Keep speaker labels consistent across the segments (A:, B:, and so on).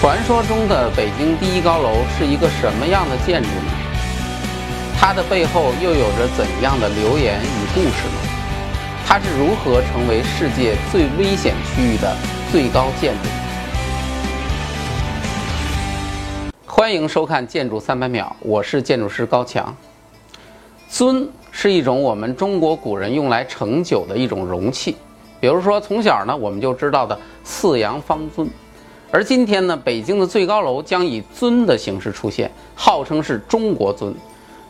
A: 传说中的北京第一高楼是一个什么样的建筑呢？它的背后又有着怎样的流言与故事呢？它是如何成为世界最危险区域的最高建筑？欢迎收看《建筑三百秒》，我是建筑师高强。尊是一种我们中国古人用来盛酒的一种容器，比如说从小呢我们就知道的四羊方尊。而今天呢，北京的最高楼将以尊的形式出现，号称是中国尊。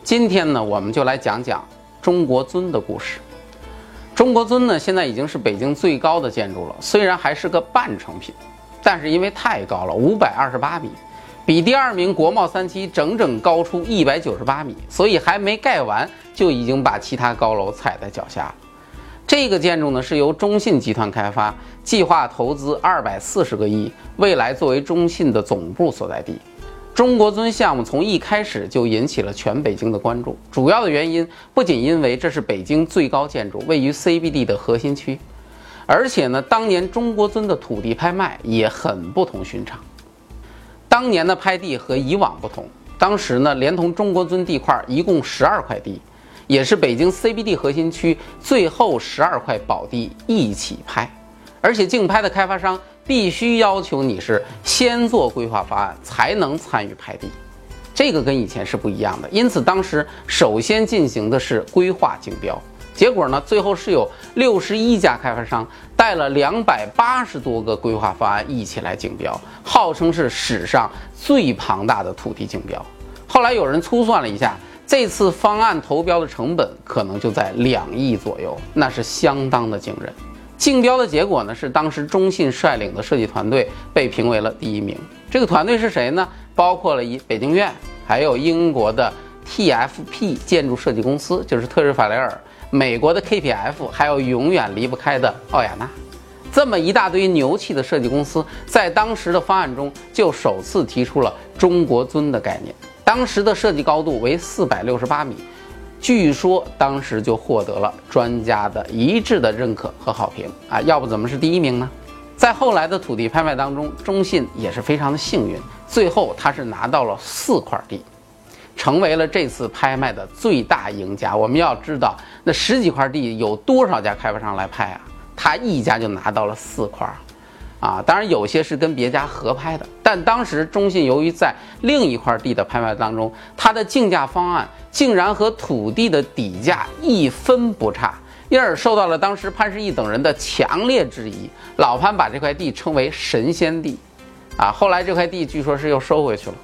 A: 今天呢，我们就来讲讲中国尊的故事。中国尊呢，现在已经是北京最高的建筑了，虽然还是个半成品，但是因为太高了，五百二十八米，比第二名国贸三期整整高出一百九十八米，所以还没盖完就已经把其他高楼踩在脚下。这个建筑呢是由中信集团开发，计划投资二百四十个亿，未来作为中信的总部所在地。中国尊项目从一开始就引起了全北京的关注，主要的原因不仅因为这是北京最高建筑，位于 CBD 的核心区，而且呢，当年中国尊的土地拍卖也很不同寻常。当年的拍地和以往不同，当时呢，连同中国尊地块一共十二块地。也是北京 CBD 核心区最后十二块宝地一起拍，而且竞拍的开发商必须要求你是先做规划方案才能参与拍地，这个跟以前是不一样的。因此当时首先进行的是规划竞标，结果呢，最后是有六十一家开发商带了两百八十多个规划方案一起来竞标，号称是史上最庞大的土地竞标。后来有人粗算了一下。这次方案投标的成本可能就在两亿左右，那是相当的惊人。竞标的结果呢，是当时中信率领的设计团队被评为了第一名。这个团队是谁呢？包括了一北京院，还有英国的 TFP 建筑设计公司，就是特瑞法雷尔，美国的 KPF，还有永远离不开的奥雅纳。这么一大堆牛气的设计公司，在当时的方案中就首次提出了中国尊的概念。当时的设计高度为四百六十八米，据说当时就获得了专家的一致的认可和好评啊！要不怎么是第一名呢？在后来的土地拍卖当中，中信也是非常的幸运，最后他是拿到了四块地，成为了这次拍卖的最大赢家。我们要知道，那十几块地有多少家开发商来拍啊？他一家就拿到了四块。啊，当然有些是跟别家合拍的，但当时中信由于在另一块地的拍卖当中，它的竞价方案竟然和土地的底价一分不差，因而受到了当时潘石屹等人的强烈质疑。老潘把这块地称为神仙地，啊，后来这块地据说是又收回去了。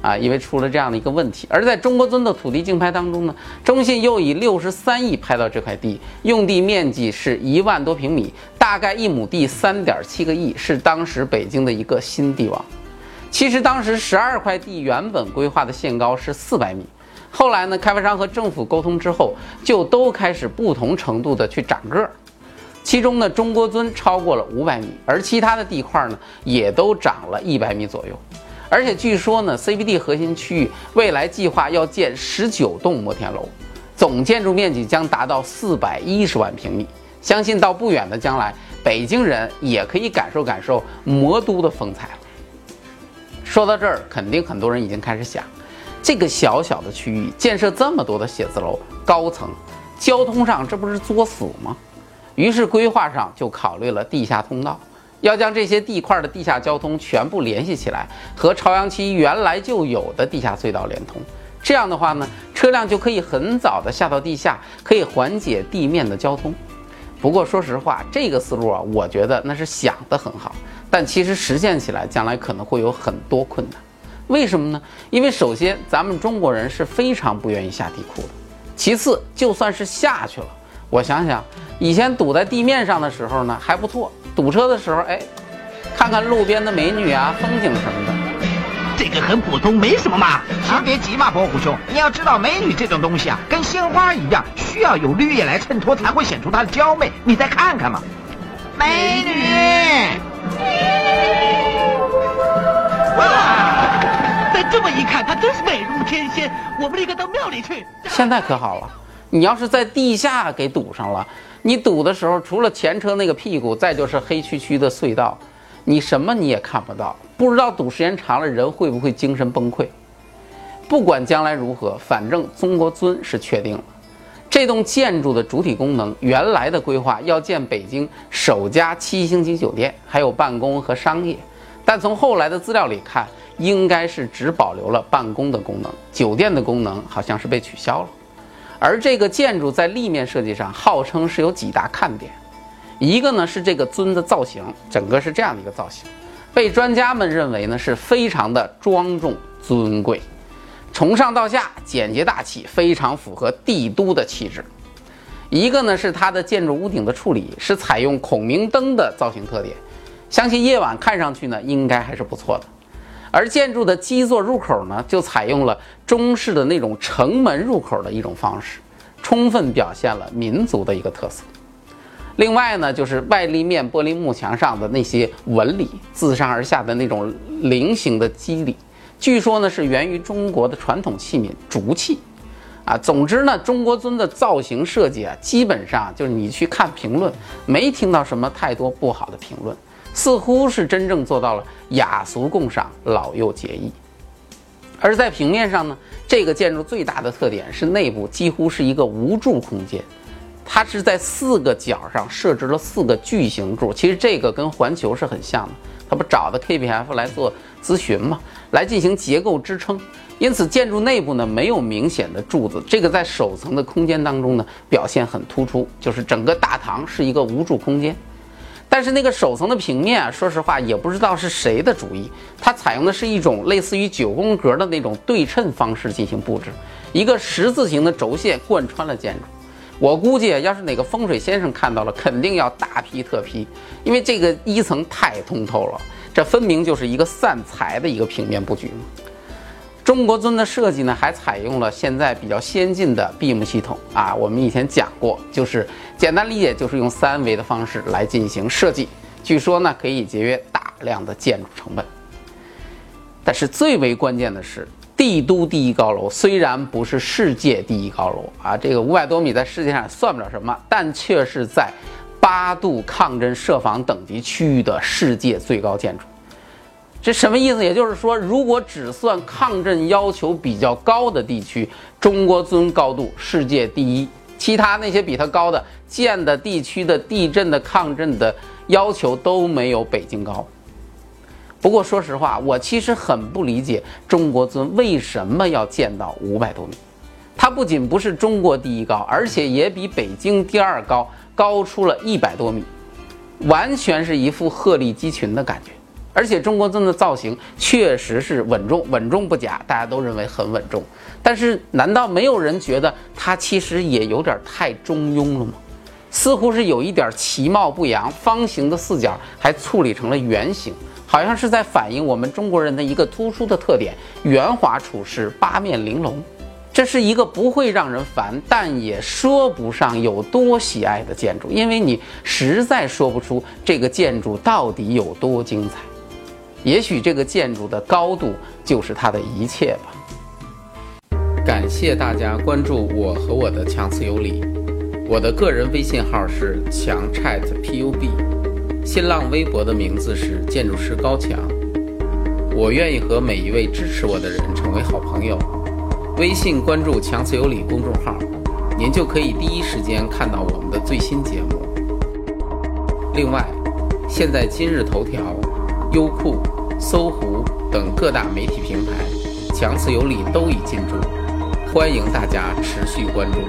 A: 啊，因为出了这样的一个问题，而在中国尊的土地竞拍当中呢，中信又以六十三亿拍到这块地，用地面积是一万多平米，大概一亩地三点七个亿，是当时北京的一个新地王。其实当时十二块地原本规划的限高是四百米，后来呢，开发商和政府沟通之后，就都开始不同程度的去涨个儿，其中呢，中国尊超过了五百米，而其他的地块呢，也都涨了一百米左右。而且据说呢，CBD 核心区域未来计划要建十九栋摩天楼，总建筑面积将达到四百一十万平米。相信到不远的将来，北京人也可以感受感受魔都的风采了。说到这儿，肯定很多人已经开始想，这个小小的区域建设这么多的写字楼、高层，交通上这不是作死吗？于是规划上就考虑了地下通道。要将这些地块的地下交通全部联系起来，和朝阳区原来就有的地下隧道连通。这样的话呢，车辆就可以很早的下到地下，可以缓解地面的交通。不过说实话，这个思路啊，我觉得那是想得很好，但其实实现起来将来可能会有很多困难。为什么呢？因为首先咱们中国人是非常不愿意下地库的，其次就算是下去了，我想想，以前堵在地面上的时候呢还不错。堵车的时候，哎，看看路边的美女啊、风景什么的，
B: 这个很普通，没什么嘛。
C: 先别急嘛，伯虎兄，你要知道，美女这种东西啊，跟鲜花一样，需要有绿叶来衬托，才会显出它的娇媚。你再看看嘛，美女。
B: 哇！再这么一看，她真是美如天仙。我们立刻到庙里去。
A: 现在可好了，你要是在地下给堵上了。你堵的时候，除了前车那个屁股，再就是黑黢黢的隧道，你什么你也看不到，不知道堵时间长了人会不会精神崩溃。不管将来如何，反正中国尊是确定了。这栋建筑的主体功能，原来的规划要建北京首家七星级酒店，还有办公和商业。但从后来的资料里看，应该是只保留了办公的功能，酒店的功能好像是被取消了。而这个建筑在立面设计上，号称是有几大看点。一个呢是这个尊的造型，整个是这样的一个造型，被专家们认为呢是非常的庄重尊贵。从上到下简洁大气，非常符合帝都的气质。一个呢是它的建筑屋顶的处理是采用孔明灯的造型特点，相信夜晚看上去呢应该还是不错的。而建筑的基座入口呢就采用了中式的那种城门入口的一种方式，充分表现了民族的一个特色。另外呢就是外立面玻璃幕墙上的那些纹理，自上而下的那种菱形的肌理。据说呢是源于中国的传统器皿竹器，啊，总之呢，中国尊的造型设计啊，基本上就是你去看评论，没听到什么太多不好的评论，似乎是真正做到了雅俗共赏，老幼皆宜。而在平面上呢，这个建筑最大的特点是内部几乎是一个无柱空间，它是在四个角上设置了四个巨型柱，其实这个跟环球是很像的。他不找的 KPF 来做咨询嘛，来进行结构支撑。因此，建筑内部呢没有明显的柱子，这个在首层的空间当中呢表现很突出，就是整个大堂是一个无柱空间。但是那个首层的平面啊，说实话也不知道是谁的主意，它采用的是一种类似于九宫格的那种对称方式进行布置，一个十字形的轴线贯穿了建筑。我估计，要是哪个风水先生看到了，肯定要大批特批，因为这个一层太通透了，这分明就是一个散财的一个平面布局嘛。中国尊的设计呢，还采用了现在比较先进的 BIM 系统啊，我们以前讲过，就是简单理解就是用三维的方式来进行设计，据说呢可以节约大量的建筑成本。但是最为关键的是。帝都第一高楼虽然不是世界第一高楼啊，这个五百多米在世界上算不了什么，但却是在八度抗震设防等级区域的世界最高建筑。这什么意思？也就是说，如果只算抗震要求比较高的地区，中国尊高度世界第一，其他那些比它高的建的地区的地震的抗震的要求都没有北京高。不过说实话，我其实很不理解中国尊为什么要建到五百多米。它不仅不是中国第一高，而且也比北京第二高高出了一百多米，完全是一副鹤立鸡群的感觉。而且中国尊的造型确实是稳重，稳重不假，大家都认为很稳重。但是，难道没有人觉得它其实也有点太中庸了吗？似乎是有一点其貌不扬，方形的四角还处理成了圆形。好像是在反映我们中国人的一个突出的特点：圆滑处事，八面玲珑。这是一个不会让人烦，但也说不上有多喜爱的建筑，因为你实在说不出这个建筑到底有多精彩。也许这个建筑的高度就是它的一切吧。感谢大家关注我和我的强词有理，我的个人微信号是强 chat pub。新浪微博的名字是建筑师高强，我愿意和每一位支持我的人成为好朋友。微信关注“强词有理”公众号，您就可以第一时间看到我们的最新节目。另外，现在今日头条、优酷、搜狐等各大媒体平台，“强词有理”都已进驻，欢迎大家持续关注。